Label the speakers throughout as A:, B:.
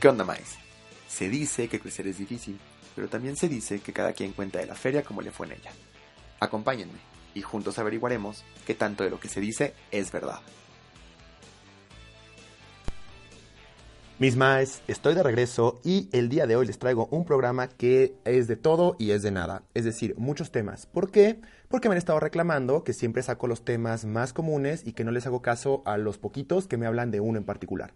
A: ¿Qué onda, Maes? Se dice que crecer es difícil, pero también se dice que cada quien cuenta de la feria como le fue en ella. Acompáñenme y juntos averiguaremos qué tanto de lo que se dice es verdad. Mis Maes, estoy de regreso y el día de hoy les traigo un programa que es de todo y es de nada, es decir, muchos temas. ¿Por qué? Porque me han estado reclamando que siempre saco los temas más comunes y que no les hago caso a los poquitos que me hablan de uno en particular.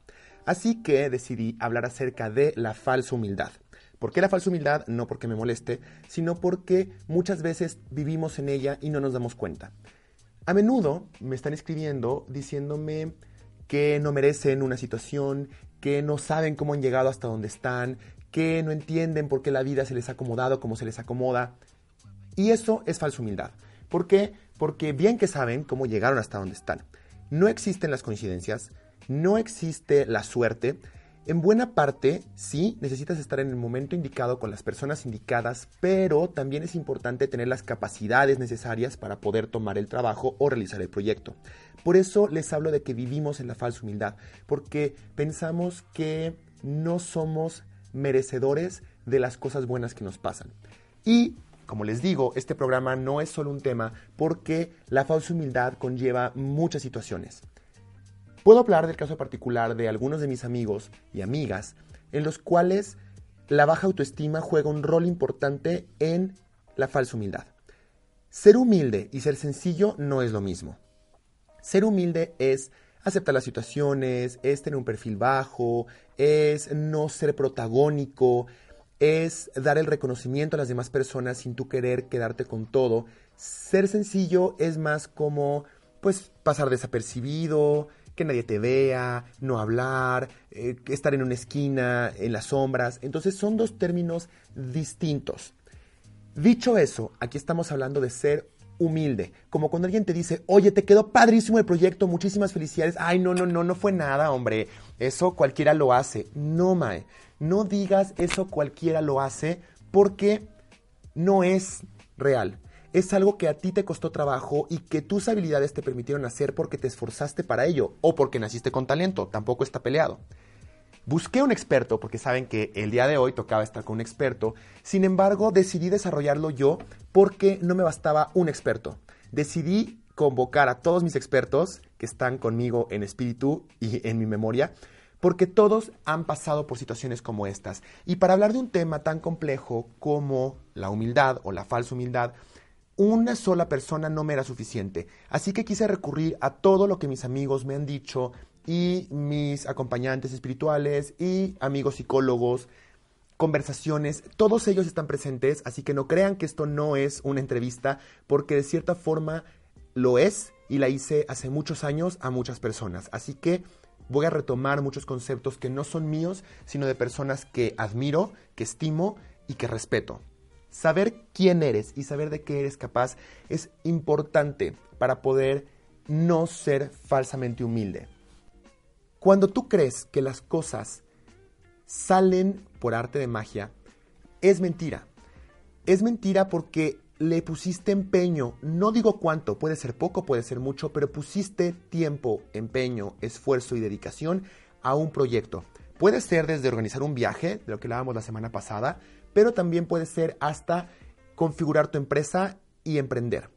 A: Así que decidí hablar acerca de la falsa humildad. ¿Por qué la falsa humildad? No porque me moleste, sino porque muchas veces vivimos en ella y no nos damos cuenta. A menudo me están escribiendo diciéndome que no merecen una situación, que no saben cómo han llegado hasta donde están, que no entienden por qué la vida se les ha acomodado como se les acomoda. Y eso es falsa humildad. ¿Por qué? Porque bien que saben cómo llegaron hasta donde están. No existen las coincidencias, no existe la suerte. En buena parte, sí, necesitas estar en el momento indicado con las personas indicadas, pero también es importante tener las capacidades necesarias para poder tomar el trabajo o realizar el proyecto. Por eso les hablo de que vivimos en la falsa humildad, porque pensamos que no somos merecedores de las cosas buenas que nos pasan. Y como les digo, este programa no es solo un tema porque la falsa humildad conlleva muchas situaciones. Puedo hablar del caso particular de algunos de mis amigos y amigas en los cuales la baja autoestima juega un rol importante en la falsa humildad. Ser humilde y ser sencillo no es lo mismo. Ser humilde es aceptar las situaciones, es tener un perfil bajo, es no ser protagónico, es dar el reconocimiento a las demás personas sin tú querer quedarte con todo. Ser sencillo es más como pues pasar desapercibido, que nadie te vea, no hablar, eh, estar en una esquina, en las sombras. Entonces son dos términos distintos. Dicho eso, aquí estamos hablando de ser humilde, como cuando alguien te dice, oye, te quedó padrísimo el proyecto, muchísimas felicidades, ay, no, no, no, no fue nada, hombre, eso cualquiera lo hace. No, Mae, no digas eso cualquiera lo hace porque no es real es algo que a ti te costó trabajo y que tus habilidades te permitieron hacer porque te esforzaste para ello o porque naciste con talento, tampoco está peleado. Busqué un experto porque saben que el día de hoy tocaba estar con un experto, sin embargo decidí desarrollarlo yo porque no me bastaba un experto. Decidí convocar a todos mis expertos que están conmigo en espíritu y en mi memoria, porque todos han pasado por situaciones como estas. Y para hablar de un tema tan complejo como la humildad o la falsa humildad, una sola persona no me era suficiente, así que quise recurrir a todo lo que mis amigos me han dicho y mis acompañantes espirituales y amigos psicólogos, conversaciones, todos ellos están presentes, así que no crean que esto no es una entrevista, porque de cierta forma lo es y la hice hace muchos años a muchas personas, así que voy a retomar muchos conceptos que no son míos, sino de personas que admiro, que estimo y que respeto. Saber quién eres y saber de qué eres capaz es importante para poder no ser falsamente humilde. Cuando tú crees que las cosas salen por arte de magia, es mentira. Es mentira porque le pusiste empeño, no digo cuánto, puede ser poco, puede ser mucho, pero pusiste tiempo, empeño, esfuerzo y dedicación a un proyecto. Puede ser desde organizar un viaje, de lo que hablábamos la semana pasada, pero también puede ser hasta configurar tu empresa y emprender.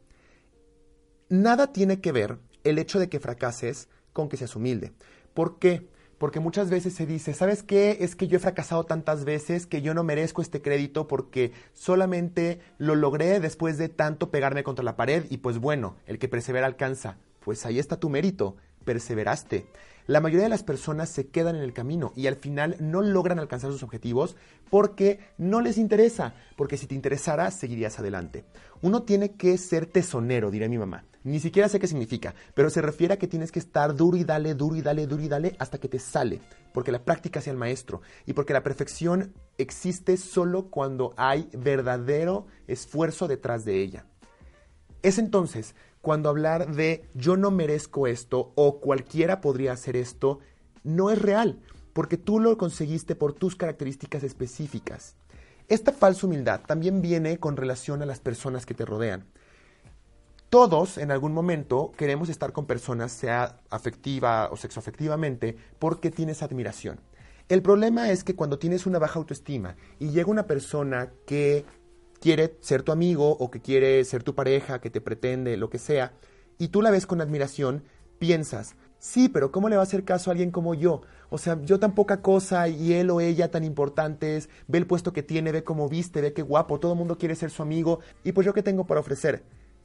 A: Nada tiene que ver el hecho de que fracases con que seas humilde. ¿Por qué? Porque muchas veces se dice, ¿sabes qué? Es que yo he fracasado tantas veces que yo no merezco este crédito porque solamente lo logré después de tanto pegarme contra la pared y pues bueno, el que persevera alcanza. Pues ahí está tu mérito. Perseveraste. La mayoría de las personas se quedan en el camino y al final no logran alcanzar sus objetivos porque no les interesa, porque si te interesara seguirías adelante. Uno tiene que ser tesonero, diré mi mamá. Ni siquiera sé qué significa, pero se refiere a que tienes que estar duro y dale, duro y dale, duro y dale hasta que te sale, porque la práctica sea el maestro y porque la perfección existe solo cuando hay verdadero esfuerzo detrás de ella. Es entonces cuando hablar de yo no merezco esto o cualquiera podría hacer esto, no es real, porque tú lo conseguiste por tus características específicas. Esta falsa humildad también viene con relación a las personas que te rodean. Todos en algún momento queremos estar con personas, sea afectiva o sexoafectivamente, porque tienes admiración. El problema es que cuando tienes una baja autoestima y llega una persona que quiere ser tu amigo o que quiere ser tu pareja, que te pretende, lo que sea, y tú la ves con admiración, piensas, sí, pero ¿cómo le va a hacer caso a alguien como yo? O sea, yo tan poca cosa y él o ella tan importantes, ve el puesto que tiene, ve cómo viste, ve qué guapo, todo el mundo quiere ser su amigo, y pues yo qué tengo para ofrecer.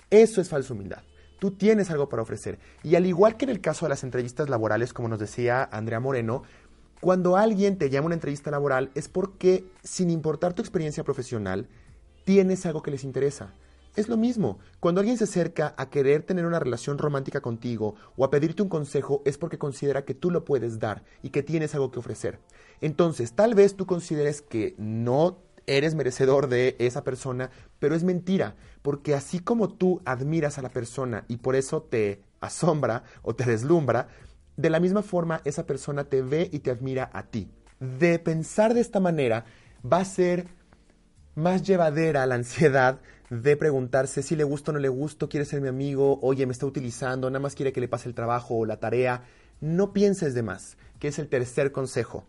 A: Eso es falsa humildad. Tú tienes algo para ofrecer. Y al igual que en el caso de las entrevistas laborales, como nos decía Andrea Moreno, cuando alguien te llama a una entrevista laboral es porque, sin importar tu experiencia profesional, tienes algo que les interesa. Es lo mismo, cuando alguien se acerca a querer tener una relación romántica contigo o a pedirte un consejo es porque considera que tú lo puedes dar y que tienes algo que ofrecer. Entonces, tal vez tú consideres que no eres merecedor de esa persona, pero es mentira, porque así como tú admiras a la persona y por eso te asombra o te deslumbra, de la misma forma esa persona te ve y te admira a ti. De pensar de esta manera va a ser más llevadera la ansiedad de preguntarse si le gusta o no le gusto, quiere ser mi amigo, oye, me está utilizando, nada más quiere que le pase el trabajo o la tarea. No pienses de más, que es el tercer consejo.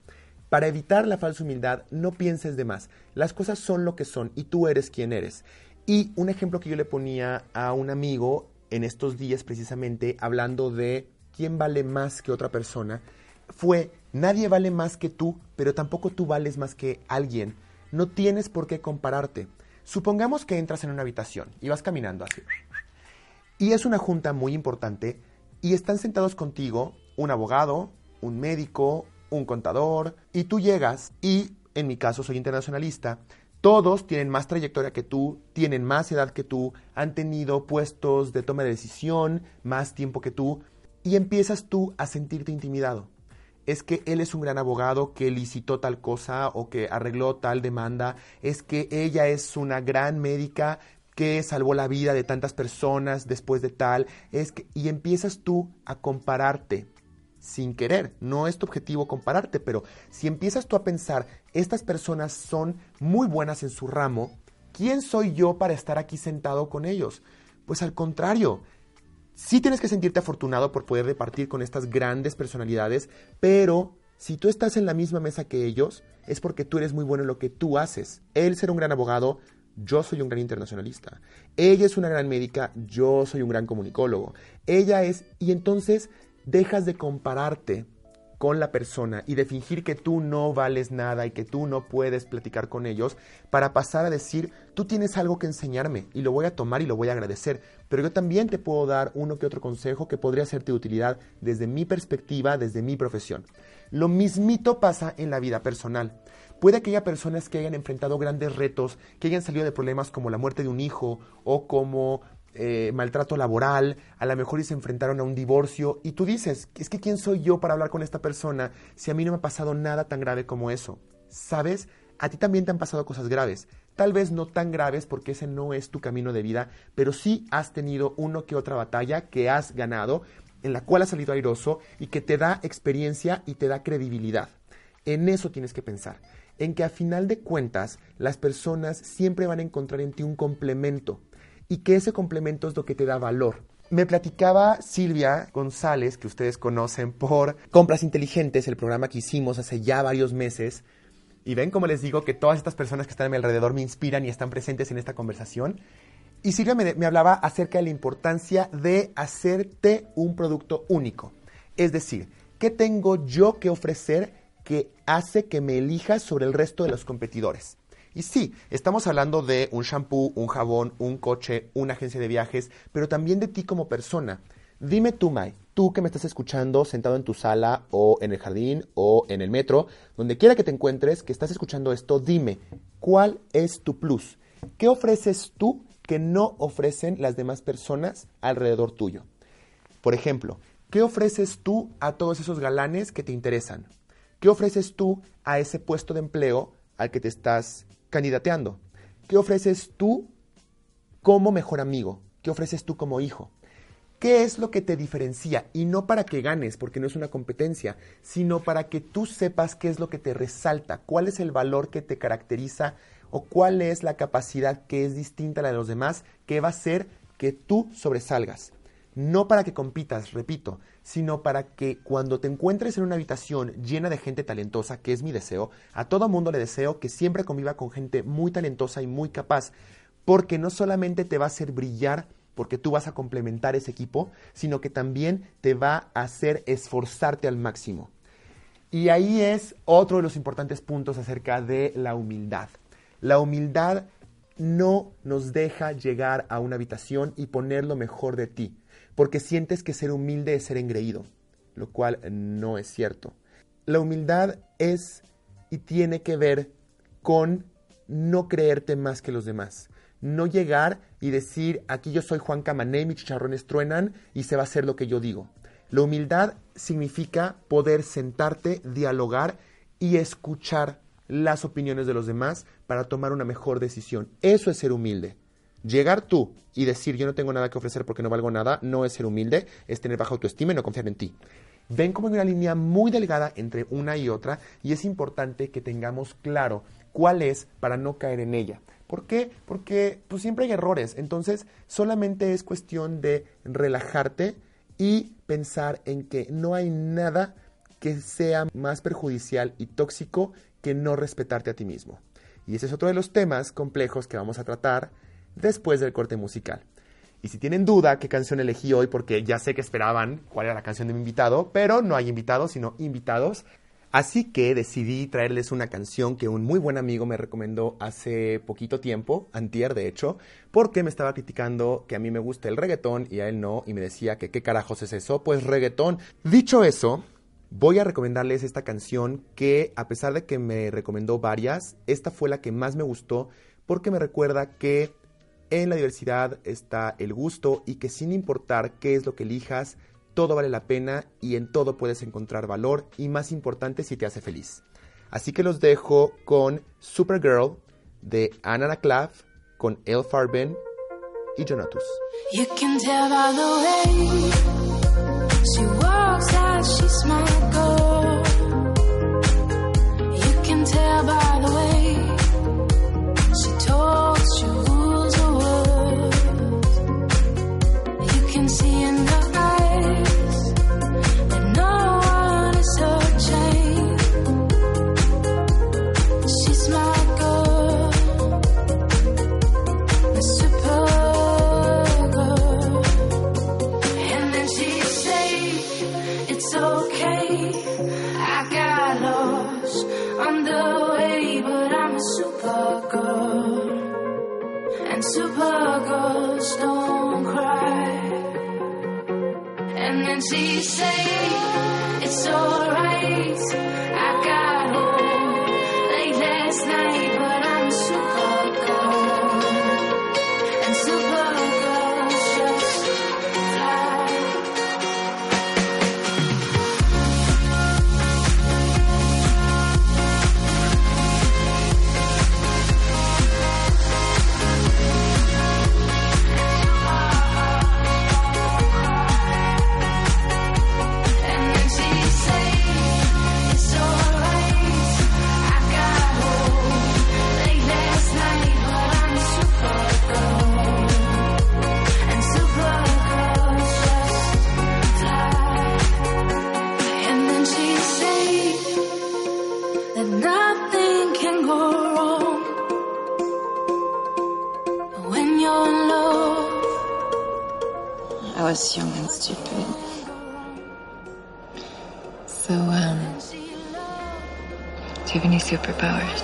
A: Para evitar la falsa humildad, no pienses de más. Las cosas son lo que son y tú eres quien eres. Y un ejemplo que yo le ponía a un amigo en estos días precisamente, hablando de quién vale más que otra persona, fue, nadie vale más que tú, pero tampoco tú vales más que alguien no tienes por qué compararte. Supongamos que entras en una habitación y vas caminando así. Y es una junta muy importante y están sentados contigo un abogado, un médico, un contador, y tú llegas y, en mi caso soy internacionalista, todos tienen más trayectoria que tú, tienen más edad que tú, han tenido puestos de toma de decisión más tiempo que tú, y empiezas tú a sentirte intimidado es que él es un gran abogado que licitó tal cosa o que arregló tal demanda, es que ella es una gran médica que salvó la vida de tantas personas después de tal, es que y empiezas tú a compararte sin querer, no es tu objetivo compararte, pero si empiezas tú a pensar, estas personas son muy buenas en su ramo, ¿quién soy yo para estar aquí sentado con ellos? Pues al contrario, sí tienes que sentirte afortunado por poder departir con estas grandes personalidades, pero si tú estás en la misma mesa que ellos, es porque tú eres muy bueno en lo que tú haces. Él será un gran abogado, yo soy un gran internacionalista. Ella es una gran médica, yo soy un gran comunicólogo. Ella es, y entonces dejas de compararte con la persona y de fingir que tú no vales nada y que tú no puedes platicar con ellos para pasar a decir, tú tienes algo que enseñarme y lo voy a tomar y lo voy a agradecer, pero yo también te puedo dar uno que otro consejo que podría serte de utilidad desde mi perspectiva, desde mi profesión. Lo mismito pasa en la vida personal. Puede que haya personas que hayan enfrentado grandes retos, que hayan salido de problemas como la muerte de un hijo o como eh, maltrato laboral, a lo mejor y se enfrentaron a un divorcio y tú dices, es que ¿quién soy yo para hablar con esta persona si a mí no me ha pasado nada tan grave como eso? ¿Sabes? A ti también te han pasado cosas graves. Tal vez no tan graves porque ese no es tu camino de vida, pero sí has tenido uno que otra batalla que has ganado, en la cual has salido airoso y que te da experiencia y te da credibilidad. En eso tienes que pensar, en que a final de cuentas las personas siempre van a encontrar en ti un complemento y que ese complemento es lo que te da valor. Me platicaba Silvia González, que ustedes conocen por Compras Inteligentes, el programa que hicimos hace ya varios meses. Y ven como les digo que todas estas personas que están a mi alrededor me inspiran y están presentes en esta conversación. Y Silvia me, me hablaba acerca de la importancia de hacerte un producto único. Es decir, ¿qué tengo yo que ofrecer que hace que me elijas sobre el resto de los competidores? Y sí, estamos hablando de un shampoo, un jabón, un coche, una agencia de viajes, pero también de ti como persona. Dime tú, Mai, tú que me estás escuchando sentado en tu sala o en el jardín o en el metro, donde quiera que te encuentres, que estás escuchando esto, dime, ¿cuál es tu plus? ¿Qué ofreces tú que no ofrecen las demás personas alrededor tuyo? Por ejemplo, ¿qué ofreces tú a todos esos galanes que te interesan? ¿Qué ofreces tú a ese puesto de empleo al que te estás candidateando? ¿Qué ofreces tú como mejor amigo? ¿Qué ofreces tú como hijo? ¿Qué es lo que te diferencia? Y no para que ganes, porque no es una competencia, sino para que tú sepas qué es lo que te resalta, cuál es el valor que te caracteriza o cuál es la capacidad que es distinta a la de los demás que va a hacer que tú sobresalgas. No para que compitas, repito, sino para que cuando te encuentres en una habitación llena de gente talentosa, que es mi deseo, a todo mundo le deseo que siempre conviva con gente muy talentosa y muy capaz, porque no solamente te va a hacer brillar, porque tú vas a complementar ese equipo, sino que también te va a hacer esforzarte al máximo. Y ahí es otro de los importantes puntos acerca de la humildad. La humildad no nos deja llegar a una habitación y poner lo mejor de ti, porque sientes que ser humilde es ser engreído, lo cual no es cierto. La humildad es y tiene que ver con no creerte más que los demás no llegar y decir, aquí yo soy Juan Camané, mis chicharrones truenan y se va a hacer lo que yo digo. La humildad significa poder sentarte, dialogar y escuchar las opiniones de los demás para tomar una mejor decisión. Eso es ser humilde. Llegar tú y decir yo no tengo nada que ofrecer porque no valgo nada no es ser humilde, es tener baja autoestima y no confiar en ti. Ven como hay una línea muy delgada entre una y otra y es importante que tengamos claro cuál es para no caer en ella. ¿Por qué? Porque pues, siempre hay errores. Entonces, solamente es cuestión de relajarte y pensar en que no hay nada que sea más perjudicial y tóxico que no respetarte a ti mismo. Y ese es otro de los temas complejos que vamos a tratar después del corte musical. Y si tienen duda qué canción elegí hoy, porque ya sé que esperaban cuál era la canción de mi invitado, pero no hay invitados, sino invitados. Así que decidí traerles una canción que un muy buen amigo me recomendó hace poquito tiempo, antier de hecho, porque me estaba criticando que a mí me gusta el reggaetón y a él no, y me decía que qué carajos es eso, pues reggaetón. Dicho eso, voy a recomendarles esta canción que a pesar de que me recomendó varias, esta fue la que más me gustó porque me recuerda que en la diversidad está el gusto y que sin importar qué es lo que elijas, todo vale la pena y en todo puedes encontrar valor y más importante si te hace feliz. Así que los dejo con Supergirl de Anna Naklav con El Farben y Jonatus. You can tell the way she walks. I'm the way, but I'm a supergirl. And supergirls don't cry. And then she said, It's alright. I got home late last
B: night. Young and stupid. So, um, do you have any superpowers?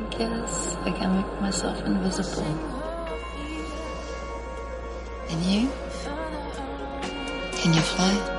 B: I guess I can make myself invisible. And you? Can you fly?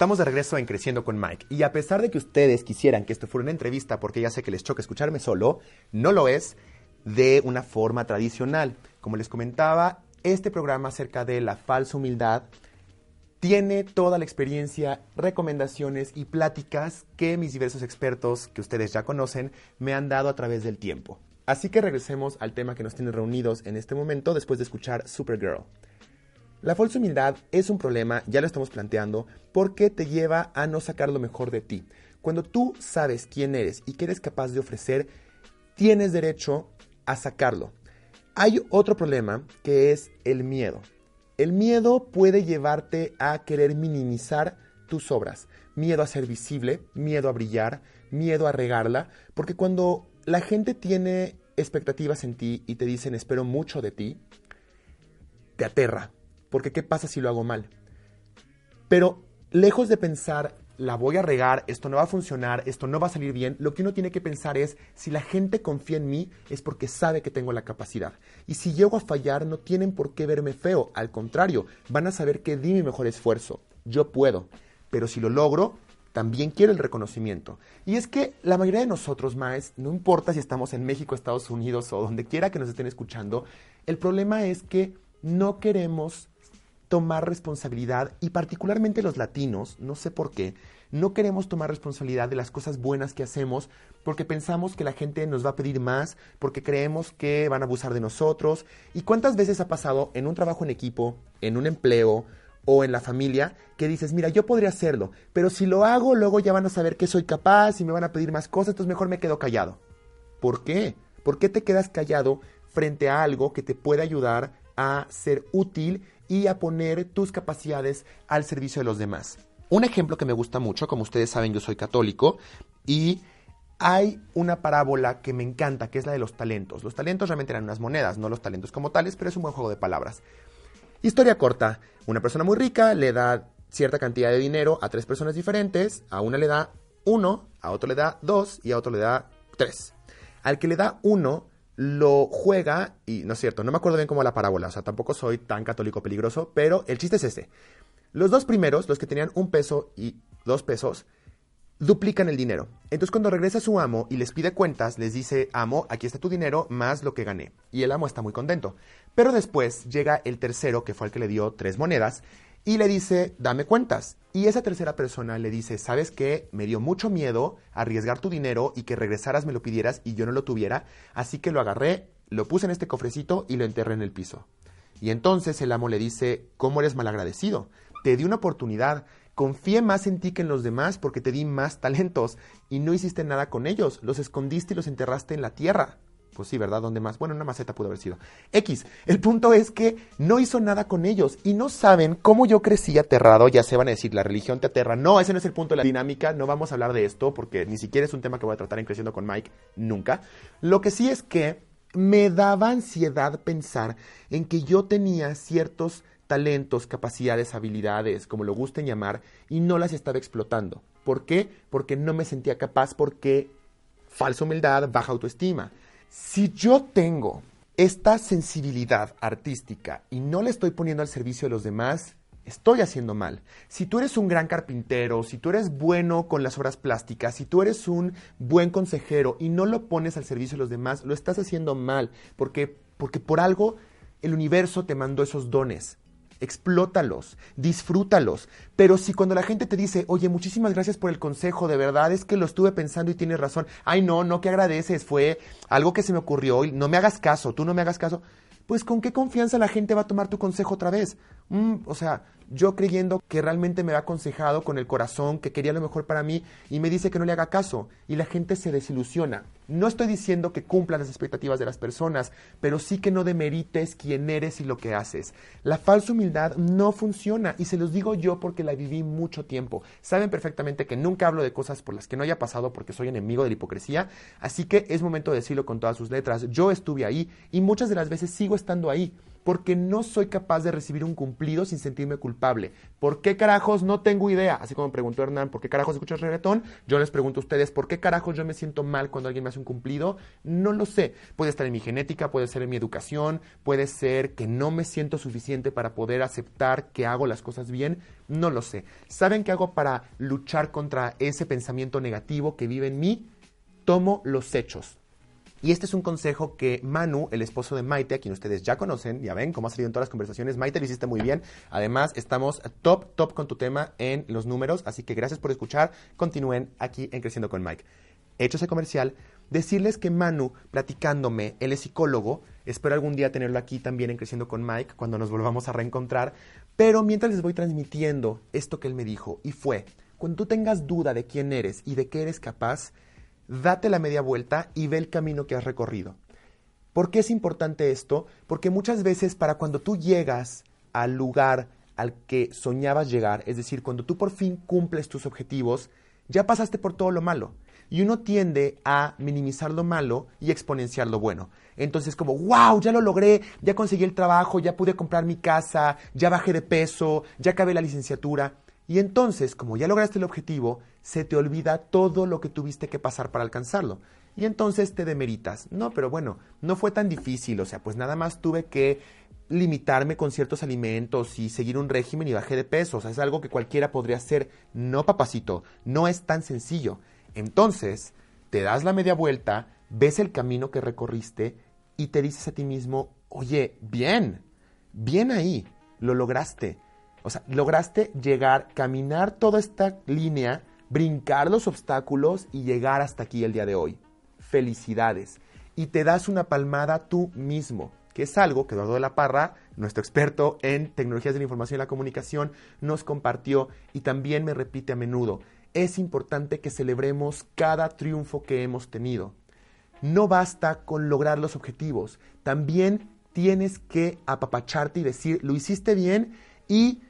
A: Estamos de regreso en Creciendo con Mike. Y a pesar de que ustedes quisieran que esto fuera una entrevista, porque ya sé que les choca escucharme solo, no lo es de una forma tradicional. Como les comentaba, este programa acerca de la falsa humildad tiene toda la experiencia, recomendaciones y pláticas que mis diversos expertos, que ustedes ya conocen, me han dado a través del tiempo. Así que regresemos al tema que nos tiene reunidos en este momento después de escuchar Supergirl. La falsa humildad es un problema, ya lo estamos planteando, porque te lleva a no sacar lo mejor de ti. Cuando tú sabes quién eres y qué eres capaz de ofrecer, tienes derecho a sacarlo. Hay otro problema que es el miedo. El miedo puede llevarte a querer minimizar tus obras. Miedo a ser visible, miedo a brillar, miedo a regarla, porque cuando la gente tiene expectativas en ti y te dicen espero mucho de ti, te aterra, porque ¿qué pasa si lo hago mal? Pero lejos de pensar, la voy a regar, esto no va a funcionar, esto no va a salir bien, lo que uno tiene que pensar es, si la gente confía en mí es porque sabe que tengo la capacidad. Y si llego a fallar, no tienen por qué verme feo, al contrario, van a saber que di mi mejor esfuerzo, yo puedo. Pero si lo logro, también quiero el reconocimiento. Y es que la mayoría de nosotros, Maes, no importa si estamos en México, Estados Unidos o donde quiera que nos estén escuchando, el problema es que no queremos tomar responsabilidad y particularmente los latinos, no sé por qué, no queremos tomar responsabilidad de las cosas buenas que hacemos porque pensamos que la gente nos va a pedir más, porque creemos que van a abusar de nosotros. ¿Y cuántas veces ha pasado en un trabajo en equipo, en un empleo o en la familia que dices, mira, yo podría hacerlo, pero si lo hago, luego ya van a saber que soy capaz y me van a pedir más cosas, entonces mejor me quedo callado? ¿Por qué? ¿Por qué te quedas callado frente a algo que te puede ayudar a ser útil y a poner tus capacidades al servicio de los demás. Un ejemplo que me gusta mucho, como ustedes saben, yo soy católico y hay una parábola que me encanta, que es la de los talentos. Los talentos realmente eran unas monedas, no los talentos como tales, pero es un buen juego de palabras. Historia corta, una persona muy rica le da cierta cantidad de dinero a tres personas diferentes, a una le da uno, a otro le da dos y a otro le da tres. Al que le da uno, lo juega, y no es cierto, no me acuerdo bien cómo la parábola, o sea, tampoco soy tan católico peligroso, pero el chiste es ese. Los dos primeros, los que tenían un peso y dos pesos, duplican el dinero. Entonces cuando regresa su amo y les pide cuentas, les dice, amo, aquí está tu dinero más lo que gané. Y el amo está muy contento. Pero después llega el tercero, que fue el que le dio tres monedas, y le dice, dame cuentas. Y esa tercera persona le dice, ¿sabes qué? Me dio mucho miedo arriesgar tu dinero y que regresaras me lo pidieras y yo no lo tuviera, así que lo agarré, lo puse en este cofrecito y lo enterré en el piso. Y entonces el amo le dice, ¿cómo eres malagradecido? Te di una oportunidad, confié más en ti que en los demás porque te di más talentos y no hiciste nada con ellos, los escondiste y los enterraste en la tierra. Pues sí, ¿verdad? ¿Dónde más? Bueno, una maceta pudo haber sido. X, el punto es que no hizo nada con ellos y no saben cómo yo crecí aterrado, ya se van a decir, la religión te aterra. No, ese no es el punto de la dinámica, no vamos a hablar de esto porque ni siquiera es un tema que voy a tratar en Creciendo con Mike, nunca. Lo que sí es que me daba ansiedad pensar en que yo tenía ciertos talentos, capacidades, habilidades, como lo gusten llamar, y no las estaba explotando. ¿Por qué? Porque no me sentía capaz, porque falsa humildad, baja autoestima. Si yo tengo esta sensibilidad artística y no la estoy poniendo al servicio de los demás, estoy haciendo mal. Si tú eres un gran carpintero, si tú eres bueno con las obras plásticas, si tú eres un buen consejero y no lo pones al servicio de los demás, lo estás haciendo mal, porque, porque por algo el universo te mandó esos dones. Explótalos, disfrútalos. Pero si cuando la gente te dice, oye, muchísimas gracias por el consejo, de verdad es que lo estuve pensando y tienes razón. Ay, no, no, que agradeces, fue algo que se me ocurrió y no me hagas caso, tú no me hagas caso. Pues con qué confianza la gente va a tomar tu consejo otra vez. Mm, o sea, yo creyendo que realmente me ha aconsejado con el corazón, que quería lo mejor para mí y me dice que no le haga caso y la gente se desilusiona. No estoy diciendo que cumplan las expectativas de las personas, pero sí que no demerites quién eres y lo que haces. La falsa humildad no funciona y se los digo yo porque la viví mucho tiempo. Saben perfectamente que nunca hablo de cosas por las que no haya pasado porque soy enemigo de la hipocresía, así que es momento de decirlo con todas sus letras. Yo estuve ahí y muchas de las veces sigo estando ahí porque no soy capaz de recibir un cumplido sin sentirme culpable. ¿Por qué carajos? No tengo idea. Así como preguntó Hernán, ¿por qué carajos escuchas reggaetón? Yo les pregunto a ustedes, ¿por qué carajos yo me siento mal cuando alguien me hace un cumplido? No lo sé. Puede estar en mi genética, puede ser en mi educación, puede ser que no me siento suficiente para poder aceptar que hago las cosas bien. No lo sé. ¿Saben qué hago para luchar contra ese pensamiento negativo que vive en mí? Tomo los hechos. Y este es un consejo que Manu, el esposo de Maite, a quien ustedes ya conocen, ya ven cómo ha salido en todas las conversaciones, Maite lo hiciste muy bien. Además, estamos top, top con tu tema en los números, así que gracias por escuchar. Continúen aquí en Creciendo con Mike. Hecho ese comercial, decirles que Manu, platicándome, él es psicólogo, espero algún día tenerlo aquí también en Creciendo con Mike, cuando nos volvamos a reencontrar, pero mientras les voy transmitiendo esto que él me dijo, y fue, cuando tú tengas duda de quién eres y de qué eres capaz, date la media vuelta y ve el camino que has recorrido. ¿Por qué es importante esto? Porque muchas veces para cuando tú llegas al lugar al que soñabas llegar, es decir, cuando tú por fin cumples tus objetivos, ya pasaste por todo lo malo. Y uno tiende a minimizar lo malo y exponenciar lo bueno. Entonces como, wow, ya lo logré, ya conseguí el trabajo, ya pude comprar mi casa, ya bajé de peso, ya acabé la licenciatura. Y entonces, como ya lograste el objetivo, se te olvida todo lo que tuviste que pasar para alcanzarlo. Y entonces te demeritas. No, pero bueno, no fue tan difícil. O sea, pues nada más tuve que limitarme con ciertos alimentos y seguir un régimen y bajé de peso. O sea, es algo que cualquiera podría hacer. No, papacito, no es tan sencillo. Entonces, te das la media vuelta, ves el camino que recorriste y te dices a ti mismo, oye, bien, bien ahí, lo lograste. O sea, lograste llegar, caminar toda esta línea, brincar los obstáculos y llegar hasta aquí el día de hoy. Felicidades. Y te das una palmada tú mismo, que es algo que Eduardo de la Parra, nuestro experto en tecnologías de la información y la comunicación, nos compartió y también me repite a menudo. Es importante que celebremos cada triunfo que hemos tenido. No basta con lograr los objetivos, también tienes que apapacharte y decir, lo hiciste bien y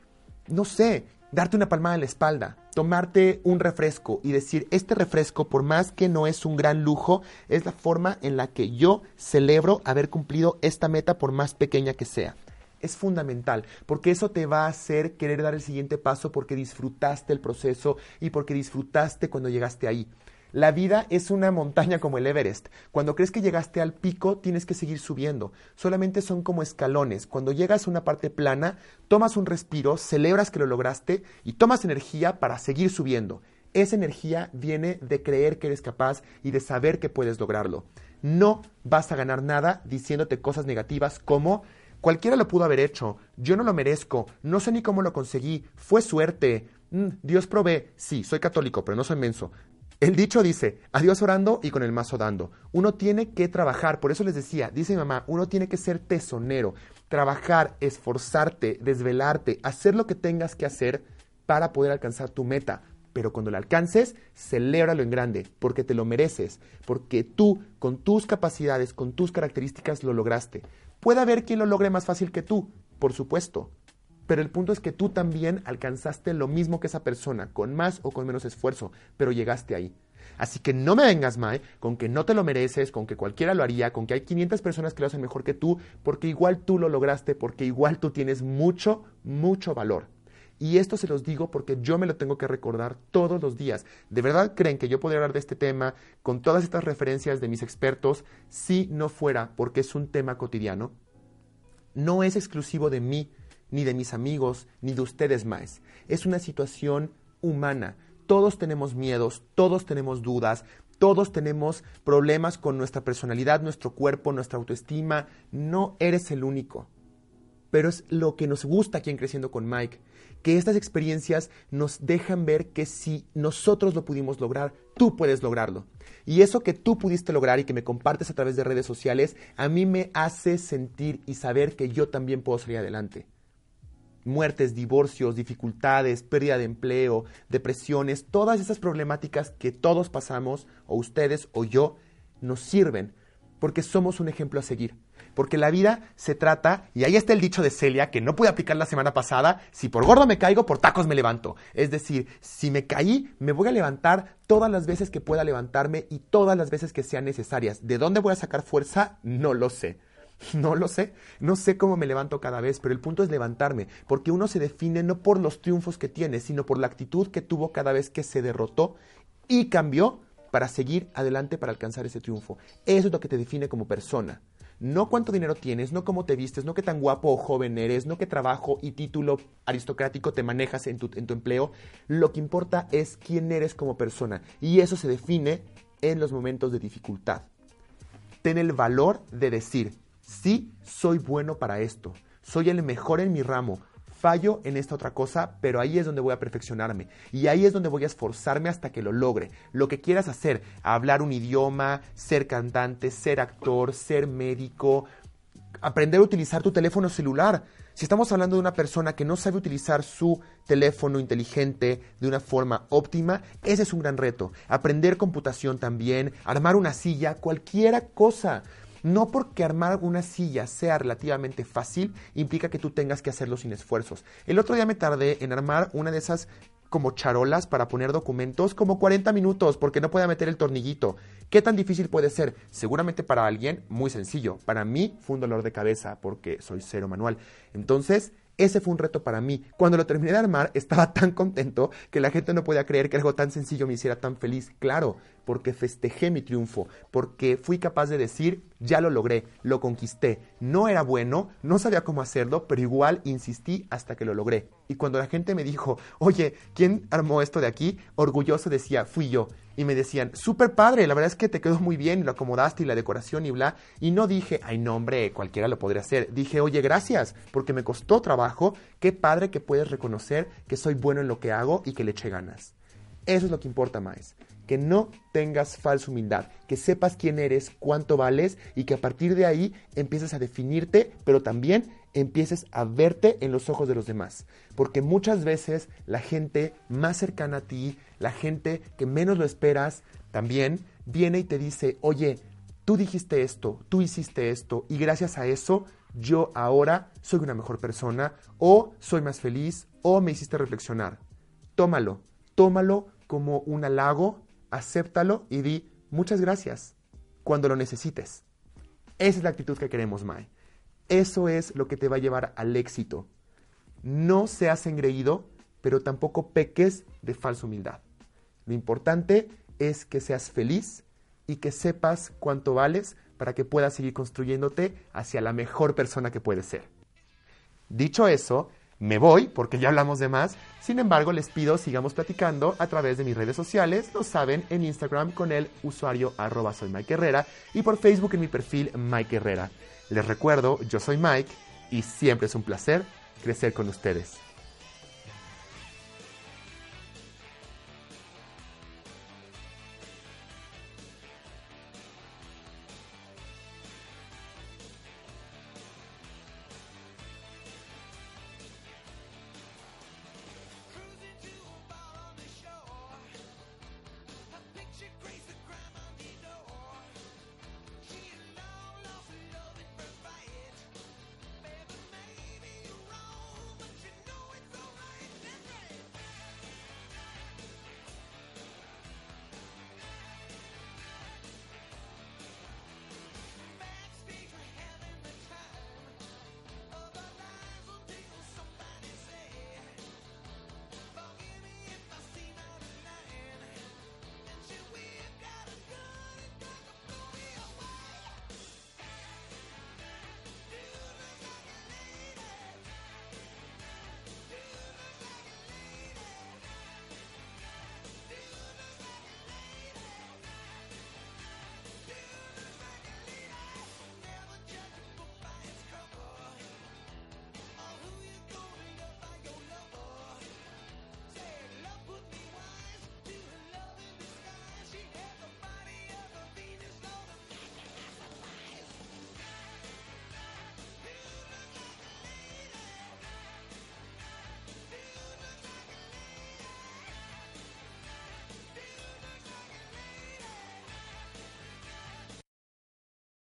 A: no sé, darte una palmada en la espalda, tomarte un refresco y decir, este refresco, por más que no es un gran lujo, es la forma en la que yo celebro haber cumplido esta meta por más pequeña que sea. Es fundamental, porque eso te va a hacer querer dar el siguiente paso porque disfrutaste el proceso y porque disfrutaste cuando llegaste ahí. La vida es una montaña como el Everest. Cuando crees que llegaste al pico, tienes que seguir subiendo. Solamente son como escalones. Cuando llegas a una parte plana, tomas un respiro, celebras que lo lograste y tomas energía para seguir subiendo. Esa energía viene de creer que eres capaz y de saber que puedes lograrlo. No vas a ganar nada diciéndote cosas negativas como cualquiera lo pudo haber hecho, yo no lo merezco, no sé ni cómo lo conseguí, fue suerte, mm, Dios provee, sí, soy católico, pero no soy menso. El dicho dice, a Dios orando y con el mazo dando. Uno tiene que trabajar, por eso les decía, dice mi mamá, uno tiene que ser tesonero, trabajar, esforzarte, desvelarte, hacer lo que tengas que hacer para poder alcanzar tu meta. Pero cuando la alcances, celébralo en grande, porque te lo mereces, porque tú, con tus capacidades, con tus características, lo lograste. Puede haber quien lo logre más fácil que tú, por supuesto, pero el punto es que tú también alcanzaste lo mismo que esa persona, con más o con menos esfuerzo, pero llegaste ahí. Así que no me vengas, Mae, con que no te lo mereces, con que cualquiera lo haría, con que hay 500 personas que lo hacen mejor que tú, porque igual tú lo lograste, porque igual tú tienes mucho, mucho valor. Y esto se los digo porque yo me lo tengo que recordar todos los días. ¿De verdad creen que yo podría hablar de este tema con todas estas referencias de mis expertos si no fuera porque es un tema cotidiano? No es exclusivo de mí, ni de mis amigos, ni de ustedes más. Es una situación humana. Todos tenemos miedos, todos tenemos dudas, todos tenemos problemas con nuestra personalidad, nuestro cuerpo, nuestra autoestima. No eres el único. Pero es lo que nos gusta aquí en Creciendo con Mike, que estas experiencias nos dejan ver que si nosotros lo pudimos lograr, tú puedes lograrlo. Y eso que tú pudiste lograr y que me compartes a través de redes sociales, a mí me hace sentir y saber que yo también puedo salir adelante. Muertes, divorcios, dificultades, pérdida de empleo, depresiones, todas esas problemáticas que todos pasamos, o ustedes o yo, nos sirven porque somos un ejemplo a seguir. Porque la vida se trata, y ahí está el dicho de Celia, que no pude aplicar la semana pasada, si por gordo me caigo, por tacos me levanto. Es decir, si me caí, me voy a levantar todas las veces que pueda levantarme y todas las veces que sean necesarias. ¿De dónde voy a sacar fuerza? No lo sé. No lo sé, no sé cómo me levanto cada vez, pero el punto es levantarme, porque uno se define no por los triunfos que tiene, sino por la actitud que tuvo cada vez que se derrotó y cambió para seguir adelante para alcanzar ese triunfo. Eso es lo que te define como persona. No cuánto dinero tienes, no cómo te vistes, no qué tan guapo o joven eres, no qué trabajo y título aristocrático te manejas en tu, en tu empleo. Lo que importa es quién eres como persona. Y eso se define en los momentos de dificultad. Ten el valor de decir, sí, soy bueno para esto, soy el mejor en mi ramo, fallo en esta otra cosa, pero ahí es donde voy a perfeccionarme y ahí es donde voy a esforzarme hasta que lo logre. Lo que quieras hacer, hablar un idioma, ser cantante, ser actor, ser médico, aprender a utilizar tu teléfono celular. Si estamos hablando de una persona que no sabe utilizar su teléfono inteligente de una forma óptima, ese es un gran reto. Aprender computación también, armar una silla, cualquiera cosa. No porque armar una silla sea relativamente fácil, implica que tú tengas que hacerlo sin esfuerzos. El otro día me tardé en armar una de esas como charolas para poner documentos como 40 minutos porque no podía meter el tornillito. ¿Qué tan difícil puede ser? Seguramente para alguien muy sencillo. Para mí fue un dolor de cabeza porque soy cero manual. Entonces, ese fue un reto para mí. Cuando lo terminé de armar, estaba tan contento que la gente no podía creer que algo tan sencillo me hiciera tan feliz. Claro, porque festejé mi triunfo, porque fui capaz de decir, ya lo logré, lo conquisté. No era bueno, no sabía cómo hacerlo, pero igual insistí hasta que lo logré. Y cuando la gente me dijo, oye, ¿quién armó esto de aquí? Orgulloso decía, fui yo. Y me decían, súper padre, la verdad es que te quedó muy bien, lo acomodaste y la decoración y bla. Y no dije, ay, no, hombre, cualquiera lo podría hacer. Dije, oye, gracias, porque me costó trabajo. Qué padre que puedes reconocer que soy bueno en lo que hago y que le eché ganas. Eso es lo que importa más. Que no tengas falsa humildad, que sepas quién eres, cuánto vales y que a partir de ahí empieces a definirte, pero también empieces a verte en los ojos de los demás. Porque muchas veces la gente más cercana a ti, la gente que menos lo esperas, también viene y te dice, oye, tú dijiste esto, tú hiciste esto y gracias a eso yo ahora soy una mejor persona o soy más feliz o me hiciste reflexionar. Tómalo, tómalo como un halago, acéptalo y di muchas gracias cuando lo necesites. Esa es la actitud que queremos, Mai. Eso es lo que te va a llevar al éxito. No seas engreído, pero tampoco peques de falsa humildad. Lo importante es que seas feliz y que sepas cuánto vales para que puedas seguir construyéndote hacia la mejor persona que puedes ser. Dicho eso, me voy porque ya hablamos de más. Sin embargo, les pido sigamos platicando a través de mis redes sociales. Lo saben, en Instagram con el usuario arroba soy Mike Herrera y por Facebook en mi perfil Mike Herrera. Les recuerdo, yo soy Mike y siempre es un placer crecer con ustedes.